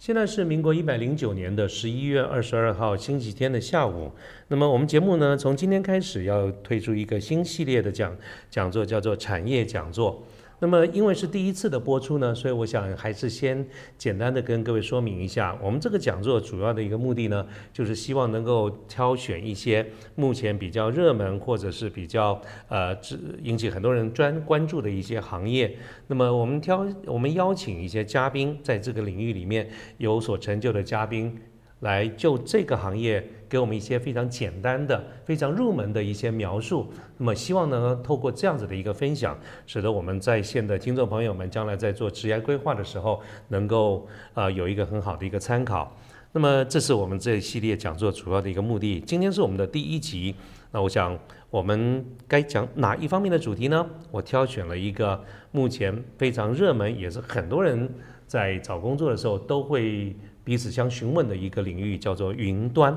现在是民国一百零九年的十一月二十二号星期天的下午。那么我们节目呢，从今天开始要推出一个新系列的讲讲座，叫做产业讲座。那么，因为是第一次的播出呢，所以我想还是先简单的跟各位说明一下，我们这个讲座主要的一个目的呢，就是希望能够挑选一些目前比较热门或者是比较呃引起很多人专关注的一些行业。那么我们挑我们邀请一些嘉宾，在这个领域里面有所成就的嘉宾。来就这个行业给我们一些非常简单的、非常入门的一些描述。那么，希望呢，透过这样子的一个分享，使得我们在线的听众朋友们将来在做职业规划的时候，能够呃有一个很好的一个参考。那么，这是我们这一系列讲座主要的一个目的。今天是我们的第一集，那我想我们该讲哪一方面的主题呢？我挑选了一个目前非常热门，也是很多人在找工作的时候都会。彼此相询问的一个领域叫做云端，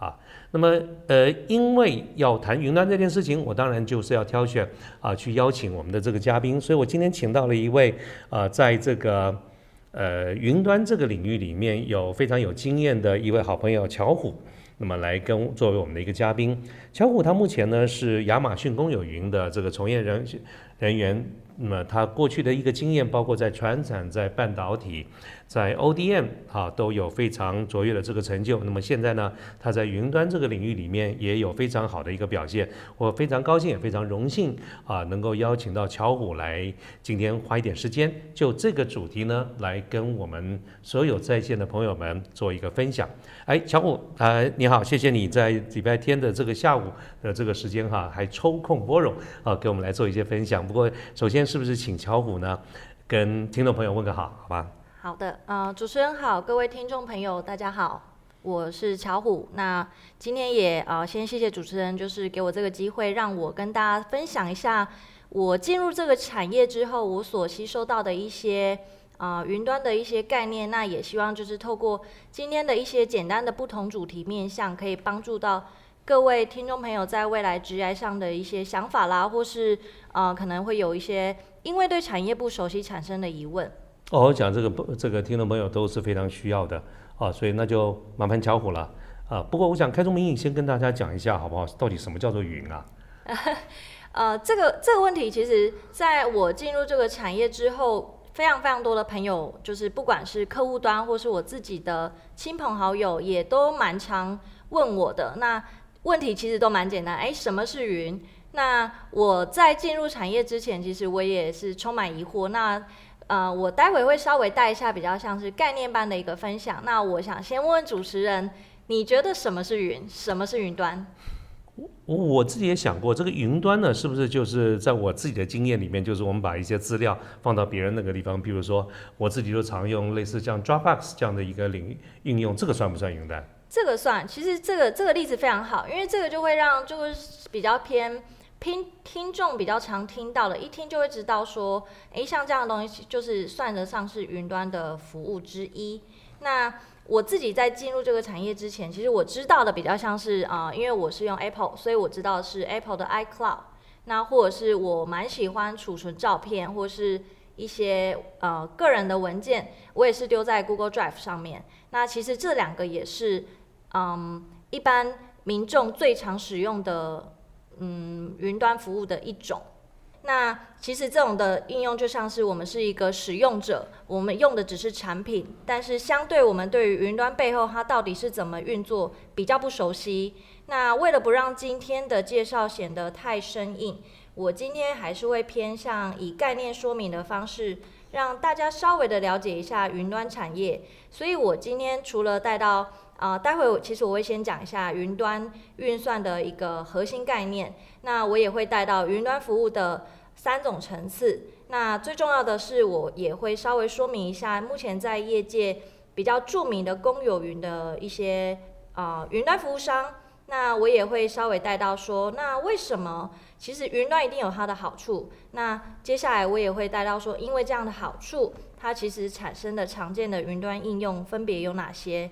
啊，那么呃，因为要谈云端这件事情，我当然就是要挑选啊，去邀请我们的这个嘉宾，所以我今天请到了一位啊，在这个呃云端这个领域里面有非常有经验的一位好朋友乔虎，那么来跟作为我们的一个嘉宾，乔虎他目前呢是亚马逊公有云的这个从业人人员，那么他过去的一个经验包括在船产、在半导体。在 ODM 啊都有非常卓越的这个成就，那么现在呢，他在云端这个领域里面也有非常好的一个表现，我非常高兴也非常荣幸啊，能够邀请到乔虎来今天花一点时间就这个主题呢，来跟我们所有在线的朋友们做一个分享。哎，乔虎啊，你好，谢谢你在礼拜天的这个下午的这个时间哈，还抽空拨冗啊，给我们来做一些分享。不过首先是不是请乔虎呢，跟听众朋友问个好，好吧？好的，呃，主持人好，各位听众朋友，大家好，我是巧虎。那今天也呃，先谢谢主持人，就是给我这个机会，让我跟大家分享一下我进入这个产业之后，我所吸收到的一些啊云端的一些概念。那也希望就是透过今天的一些简单的不同主题面向，可以帮助到各位听众朋友在未来职业上的一些想法啦，或是呃可能会有一些因为对产业不熟悉产生的疑问。哦，我讲这个不，这个听众朋友都是非常需要的啊，所以那就麻烦巧虎了啊。不过我想开宗明义先跟大家讲一下好不好？到底什么叫做云啊？呃，这个这个问题，其实在我进入这个产业之后，非常非常多的朋友，就是不管是客户端或是我自己的亲朋好友，也都蛮常问我的。那问题其实都蛮简单，哎，什么是云？那我在进入产业之前，其实我也是充满疑惑。那呃，我待会会稍微带一下比较像是概念般的一个分享。那我想先问问主持人，你觉得什么是云？什么是云端？我我自己也想过，这个云端呢，是不是就是在我自己的经验里面，就是我们把一些资料放到别人那个地方，比如说我自己就常用类似像 Dropbox 这样的一个领应用，这个算不算云端？这个算。其实这个这个例子非常好，因为这个就会让就是比较偏。听听众比较常听到的，一听就会知道说，诶，像这样的东西就是算得上是云端的服务之一。那我自己在进入这个产业之前，其实我知道的比较像是啊，因为我是用 Apple，所以我知道是 Apple 的 iCloud。那或者是我蛮喜欢储存照片或是一些呃个人的文件，我也是丢在 Google Drive 上面。那其实这两个也是嗯一般民众最常使用的。嗯，云端服务的一种。那其实这种的应用就像是我们是一个使用者，我们用的只是产品，但是相对我们对于云端背后它到底是怎么运作比较不熟悉。那为了不让今天的介绍显得太生硬，我今天还是会偏向以概念说明的方式，让大家稍微的了解一下云端产业。所以我今天除了带到啊，待会我其实我会先讲一下云端运算的一个核心概念，那我也会带到云端服务的三种层次。那最重要的是，我也会稍微说明一下目前在业界比较著名的公有云的一些啊云端服务商，那我也会稍微带到说，那为什么其实云端一定有它的好处？那接下来我也会带到说，因为这样的好处，它其实产生的常见的云端应用分别有哪些？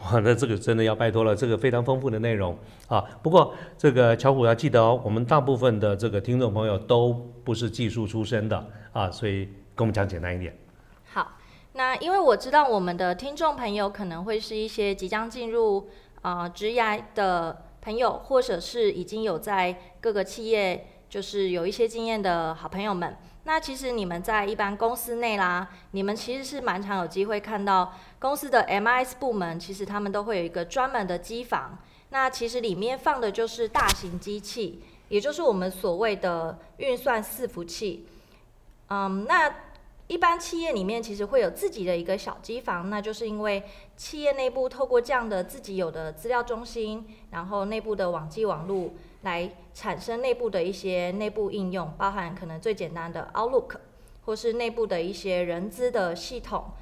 哇，那这个真的要拜托了，这个非常丰富的内容啊。不过这个巧虎要记得哦，我们大部分的这个听众朋友都不是技术出身的啊，所以跟我们讲简单一点。好，那因为我知道我们的听众朋友可能会是一些即将进入啊职涯的朋友，或者是已经有在各个企业就是有一些经验的好朋友们。那其实你们在一般公司内啦，你们其实是蛮常有机会看到公司的 MIS 部门，其实他们都会有一个专门的机房。那其实里面放的就是大型机器，也就是我们所谓的运算伺服器。嗯，那一般企业里面其实会有自己的一个小机房，那就是因为企业内部透过这样的自己有的资料中心，然后内部的网际网络。来产生内部的一些内部应用，包含可能最简单的 Outlook，或是内部的一些人资的系统。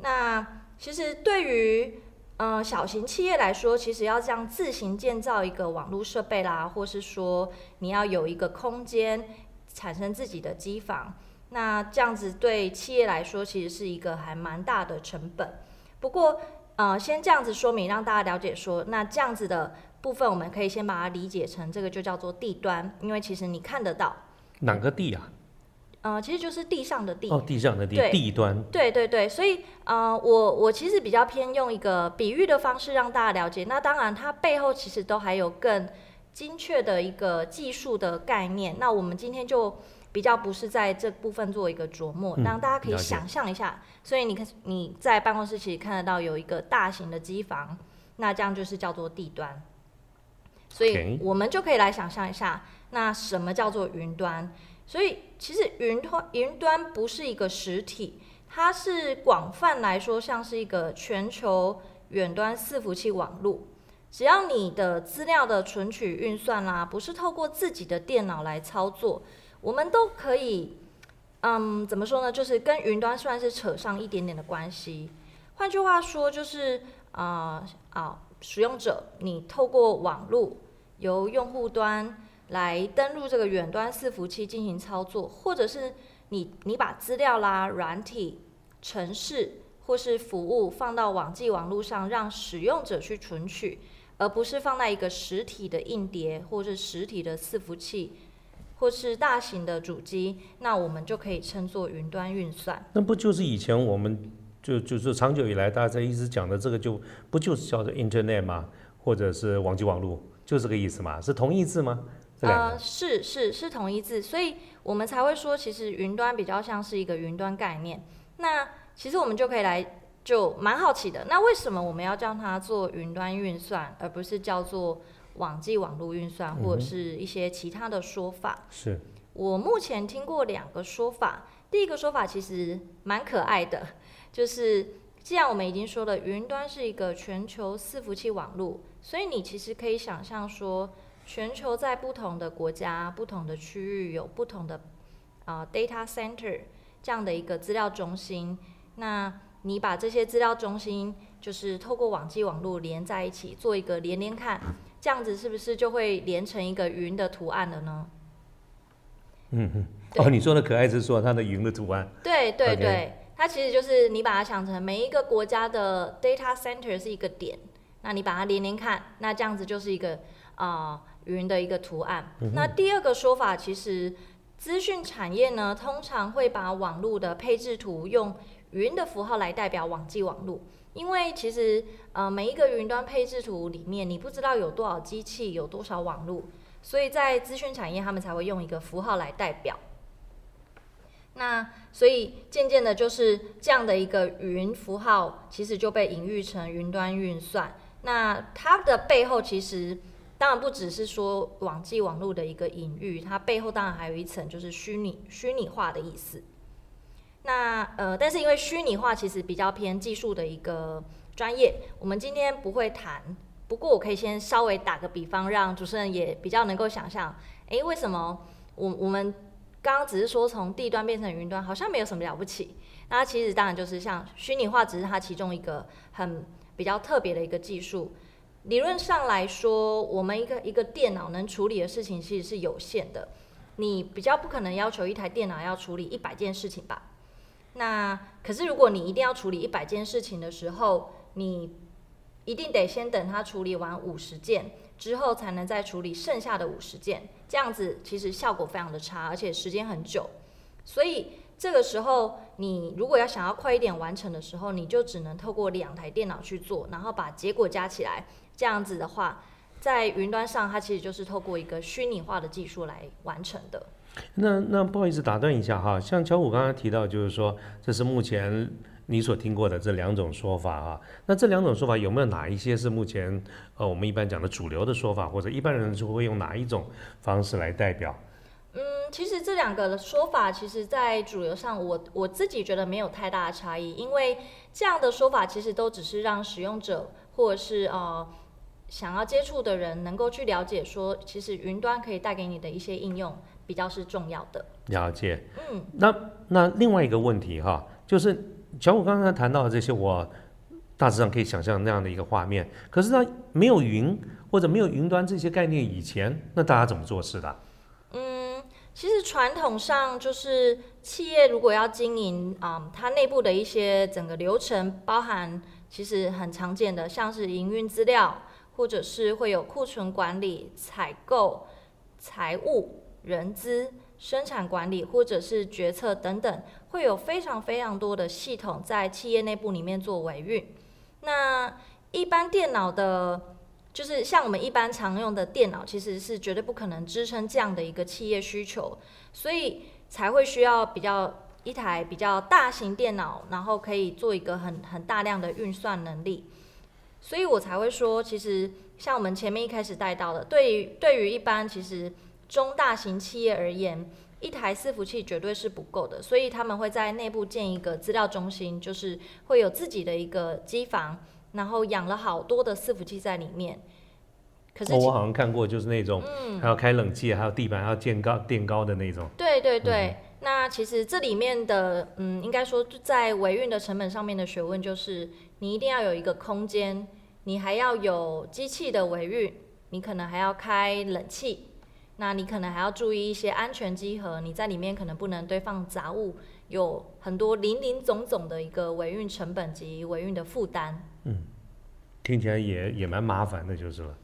那其实对于呃小型企业来说，其实要这样自行建造一个网络设备啦，或是说你要有一个空间产生自己的机房，那这样子对企业来说其实是一个还蛮大的成本。不过呃先这样子说明，让大家了解说，那这样子的。部分我们可以先把它理解成这个就叫做地端，因为其实你看得到哪个地啊？呃，其实就是地上的地哦，地上的地地端。对对对，所以呃，我我其实比较偏用一个比喻的方式让大家了解。那当然，它背后其实都还有更精确的一个技术的概念。那我们今天就比较不是在这部分做一个琢磨，让大家可以想象一下。所以你看你在办公室其实看得到有一个大型的机房，那这样就是叫做地端。所以我们就可以来想象一下，那什么叫做云端？所以其实云端云端不是一个实体，它是广泛来说像是一个全球远端伺服器网络。只要你的资料的存取运算啦，不是透过自己的电脑来操作，我们都可以，嗯，怎么说呢？就是跟云端算是扯上一点点的关系。换句话说，就是啊啊。使用者，你透过网络由用户端来登录这个远端伺服器进行操作，或者是你你把资料啦、软体、程式或是服务放到网际网络上，让使用者去存取，而不是放在一个实体的硬碟或是实体的伺服器，或是大型的主机，那我们就可以称作云端运算。那不就是以前我们？就就是长久以来，大家一直讲的这个，就不就是叫做 Internet 吗？或者是网际网络，就这个意思嘛？是同义字吗？呃，是是是同义字，所以我们才会说，其实云端比较像是一个云端概念。那其实我们就可以来，就蛮好奇的。那为什么我们要叫它做云端运算，而不是叫做网际网络运算，或者是一些其他的说法？是我目前听过两个说法，第一个说法其实蛮可爱的。就是，既然我们已经说了，云端是一个全球伺服器网络，所以你其实可以想象说，全球在不同的国家、不同的区域有不同的啊 data center 这样的一个资料中心。那你把这些资料中心，就是透过网际网络连在一起，做一个连连看，这样子是不是就会连成一个云的图案了呢？嗯嗯。哦，你说的可爱是说它的云的图案。对对对。它其实就是你把它想成每一个国家的 data center 是一个点，那你把它连连看，那这样子就是一个啊云的一个图案。那第二个说法，其实资讯产业呢，通常会把网络的配置图用云的符号来代表网际网络，因为其实呃每一个云端配置图里面，你不知道有多少机器，有多少网络，所以在资讯产业他们才会用一个符号来代表。那所以渐渐的，就是这样的一个云符号，其实就被隐喻成云端运算。那它的背后，其实当然不只是说网际网络的一个隐喻，它背后当然还有一层就是虚拟虚拟化的意思。那呃，但是因为虚拟化其实比较偏技术的一个专业，我们今天不会谈。不过我可以先稍微打个比方，让主持人也比较能够想象，诶，为什么我我们。刚刚只是说从地端变成云端，好像没有什么了不起。那其实当然就是像虚拟化，只是它其中一个很比较特别的一个技术。理论上来说，我们一个一个电脑能处理的事情其实是有限的。你比较不可能要求一台电脑要处理一百件事情吧？那可是如果你一定要处理一百件事情的时候，你一定得先等它处理完五十件之后，才能再处理剩下的五十件。这样子其实效果非常的差，而且时间很久。所以这个时候，你如果要想要快一点完成的时候，你就只能透过两台电脑去做，然后把结果加起来。这样子的话。在云端上，它其实就是透过一个虚拟化的技术来完成的。那那不好意思打断一下哈，像乔虎刚刚提到，就是说这是目前你所听过的这两种说法啊。那这两种说法有没有哪一些是目前呃我们一般讲的主流的说法，或者一般人就会用哪一种方式来代表？嗯，其实这两个的说法，其实在主流上，我我自己觉得没有太大的差异，因为这样的说法其实都只是让使用者或者是呃。想要接触的人能够去了解，说其实云端可以带给你的一些应用比较是重要的。了解，嗯，那那另外一个问题哈，就是小五刚刚谈到的这些，我大致上可以想象那样的一个画面。可是它没有云或者没有云端这些概念以前，那大家怎么做事的？嗯，其实传统上就是企业如果要经营啊，它内部的一些整个流程，包含其实很常见的，像是营运资料。或者是会有库存管理、采购、财务、人资、生产管理，或者是决策等等，会有非常非常多的系统在企业内部里面做维运。那一般电脑的，就是像我们一般常用的电脑，其实是绝对不可能支撑这样的一个企业需求，所以才会需要比较一台比较大型电脑，然后可以做一个很很大量的运算能力。所以我才会说，其实像我们前面一开始带到的，对于对于一般其实中大型企业而言，一台伺服器绝对是不够的，所以他们会在内部建一个资料中心，就是会有自己的一个机房，然后养了好多的伺服器在里面。可是我好像看过，就是那种还要开冷气，还有地板还要垫高垫高的那种。对对对，那其实这里面的，嗯，应该说在维运的成本上面的学问就是。你一定要有一个空间，你还要有机器的维运，你可能还要开冷气，那你可能还要注意一些安全机盒，你在里面可能不能堆放杂物，有很多零零总总的一个维运成本及维运的负担。嗯，听起来也也蛮麻烦的，就是了。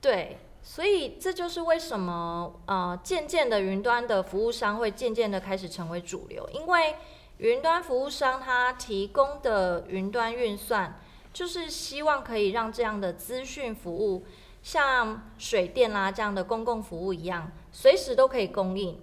对，所以这就是为什么呃，渐渐的云端的服务商会渐渐的开始成为主流，因为。云端服务商他提供的云端运算，就是希望可以让这样的资讯服务，像水电啦这样的公共服务一样，随时都可以供应。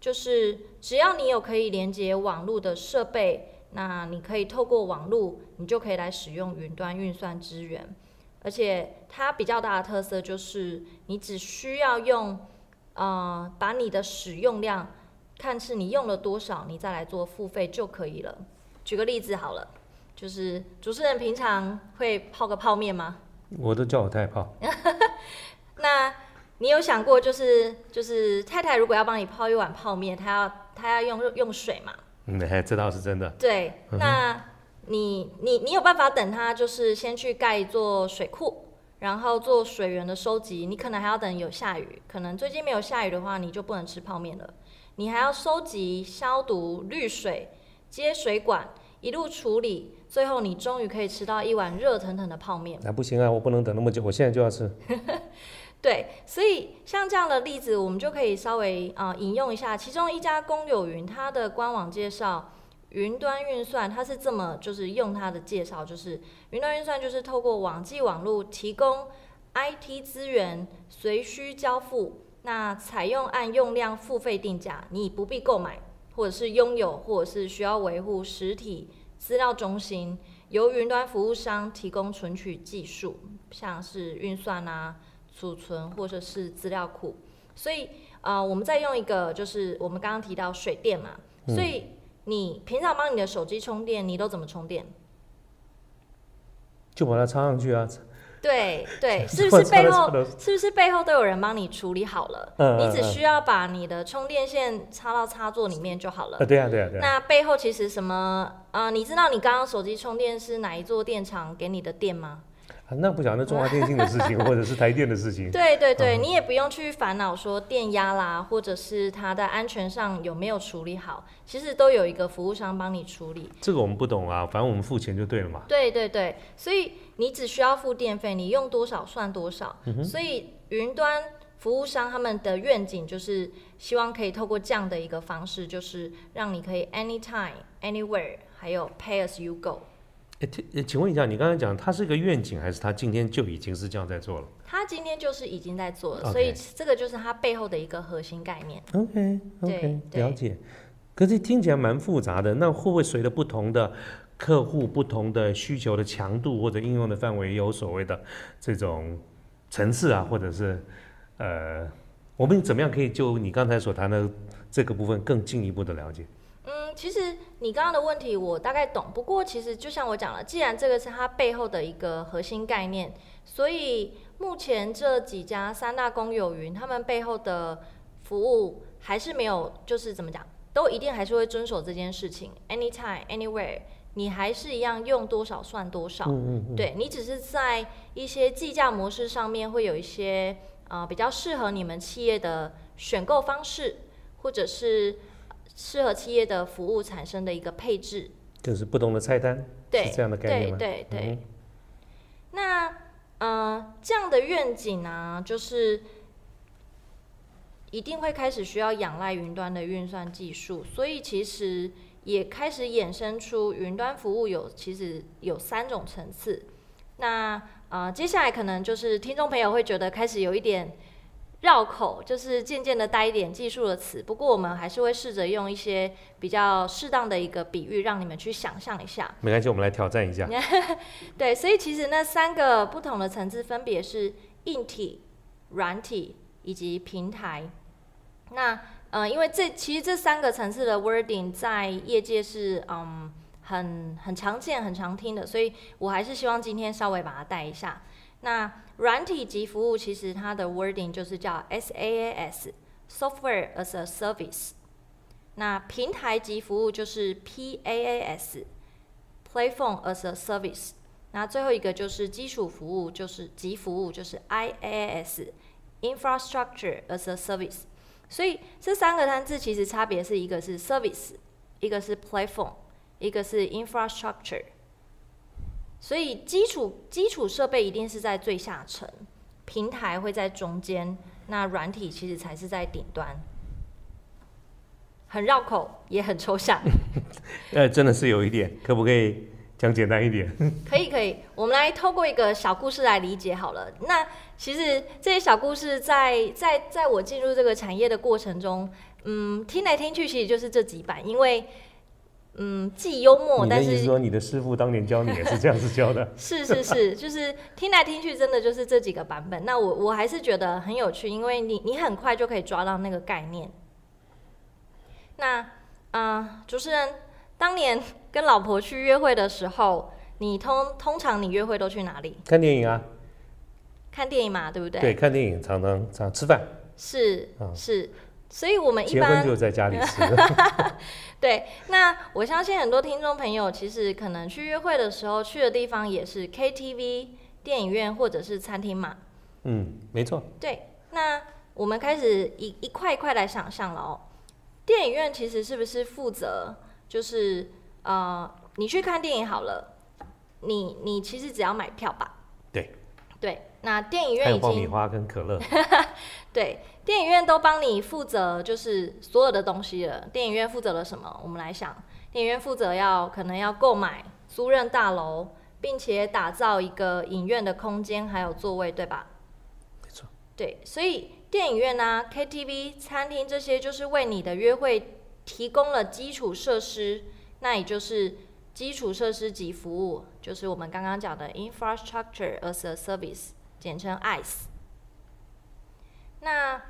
就是只要你有可以连接网络的设备，那你可以透过网络，你就可以来使用云端运算资源。而且它比较大的特色就是，你只需要用，呃，把你的使用量。看是你用了多少，你再来做付费就可以了。举个例子好了，就是主持人平常会泡个泡面吗？我都叫我太太泡。那你有想过，就是就是太太如果要帮你泡一碗泡面，她要她要用用水嘛？嗯，这倒是真的。对，那你你你有办法等她就是先去盖一座水库，然后做水源的收集。你可能还要等有下雨，可能最近没有下雨的话，你就不能吃泡面了。你还要收集、消毒、滤水、接水管，一路处理，最后你终于可以吃到一碗热腾腾的泡面。那不行啊，我不能等那么久，我现在就要吃。对，所以像这样的例子，我们就可以稍微啊引用一下。其中一家公有云，它的官网介绍，云端运算它是这么就是用它的介绍，就是云端运算就是透过网际网络提供 IT 资源，随需交付。那采用按用量付费定价，你不必购买，或者是拥有，或者是需要维护实体资料中心，由云端服务商提供存取技术，像是运算啊、储存或者是资料库。所以啊，我们再用一个，就是我们刚刚提到水电嘛，所以你平常帮你的手机充电，你都怎么充电？就把它插上去啊。对对，是不是背后是不是背后都有人帮你处理好了？嗯你只需要把你的充电线插到插座里面就好了。对啊对啊对啊。那背后其实什么？呃，你知道你刚刚手机充电是哪一座电厂给你的电吗？啊那不晓得中华电信的事情，或者是台电的事情。对对对，嗯你也不用去烦恼说电压啦，或者是它的安全上有没有处理好，其实都有一个服务商帮你处理。这个我们不懂啊，反正我们付钱就对了嘛。对对对，所以你只需要付电费，你用多少算多少。嗯所以云端服务商他们的愿景就是希望可以透过这样的一个方式，就是让你可以 anytime anywhere，还有 pay as you go。诶听诶请问一下，你刚才讲它是一个愿景，还是它今天就已经是这样在做了他今天就是已经在做了所以这个就是它背后的一个核心概念。？OK OK，对了解。可是听起来蛮复杂的，那会不会随着不同的客户、不同的需求的强度或者应用的范围，有所谓的这种层次啊，或者是呃，我们怎么样可以就你刚才所谈的这个部分更进一步的了解？其实你刚刚的问题我大概懂，不过其实就像我讲了，既然这个是它背后的一个核心概念，所以目前这几家三大公有云，他们背后的服务还是没有，就是怎么讲，都一定还是会遵守这件事情，anytime anywhere，你还是一样用多少算多少。嗯嗯对你只是在一些计价模式上面会有一些呃比较适合你们企业的选购方式，或者是适合企业的服务产生的一个配置。就是不同的菜单，对是这样的概念对吗？对对。嗯那呃这样的愿景呢、就是一定会开始需要仰赖云端的运算技术，所以其实也开始衍生出云端服务有其实有三种层次。那呃接下来可能就是听众朋友会觉得开始有一点绕口，就是渐渐的带一点技术的词。不过我们还是会试着用一些比较适当的一个比喻，让你们去想象一下。没关系，我们来挑战一下。对，所以其实那三个不同的层次分别是硬体、软体以及平台。那呃，因为这其实这三个层次的 wording 在业界是嗯很很常见、很常听的，所以我还是希望今天稍微把它带一下。那软体及服务其实它的 wording 就是叫 SaaS（Software as a Service）。那平台及服务就是 PaaS。Platform as a Service。那最后一个就是基础服务，就是及服务，就是 IaaS（Infrastructure as a Service）。所以这三个单字其实差别是一个是 Service，一个是 Platform，一个是 Infrastructure。所以基础基础设备一定是在最下层，平台会在中间，那软体其实才是在顶端。很绕口，也很抽象。呃，真的是有一点，可不可以讲简单一点？可以可以，我们来透过一个小故事来理解好了。那其实这些小故事在在在我进入这个产业的过程中，嗯，听来听去其实就是这几版，因为嗯既幽默，但是说你的师傅当年教你也是这样子教的？是 是是，就是听来听去真的就是这几个版本。那我我还是觉得很有趣，因为你你很快就可以抓到那个概念。那啊、呃主持人当年跟老婆去约会的时候，你通通常你约会都去哪里？看电影啊，看电影嘛，对不对？对，看电影常常常吃饭，是、嗯是，所以我们一结婚般就在家里吃。对。那我相信很多听众朋友其实可能去约会的时候去的地方也是 KTV、电影院或者是餐厅嘛。嗯，没错。对，那我们开始一一块一块来想象了哦。电影院其实是不是负责就是呃，你去看电影好了，你你其实只要买票吧？对。对，那电影还有院已经爆米花跟可乐。对，电影院都帮你负责，就是所有的东西了。电影院负责了什么？我们来想，电影院负责要可能要购买租任大楼，并且打造一个影院的空间还有座位，对吧？没错。对，所以电影院啊、KTV、餐厅这些，就是为你的约会提供了基础设施，那也就是基础设施及服务，就是我们刚刚讲的 infrastructure as a service，简称 ICE。那，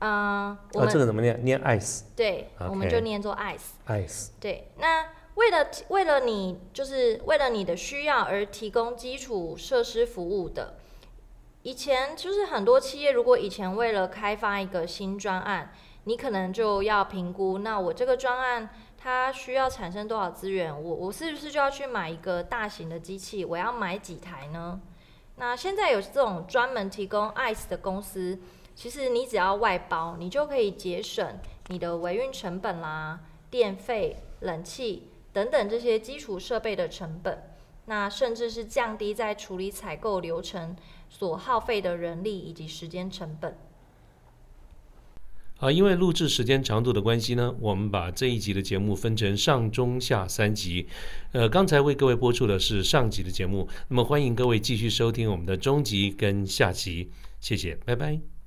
嗯、我啊，们、这个怎么念？念 ice 对我们就念作 ICE。ice。对，那为了为了你就是为了你的需要而提供基础设施服务的，以前就是很多企业，如果以前为了开发一个新专案，你可能就要评估，那我这个专案它需要产生多少资源，我我是不是就要去买一个大型的机器？我要买几台呢？那现在有这种专门提供 ICE 的公司，其实你只要外包，你就可以节省你的维运成本啦、电费、冷气等等这些基础设备的成本。那甚至是降低在处理采购流程所耗费的人力以及时间成本。好，因为录制时间长度的关系呢，我们把这一集的节目分成上中下三集。呃，刚才为各位播出的是上集的节目，那么欢迎各位继续收听我们的中集跟下集。谢谢，拜拜。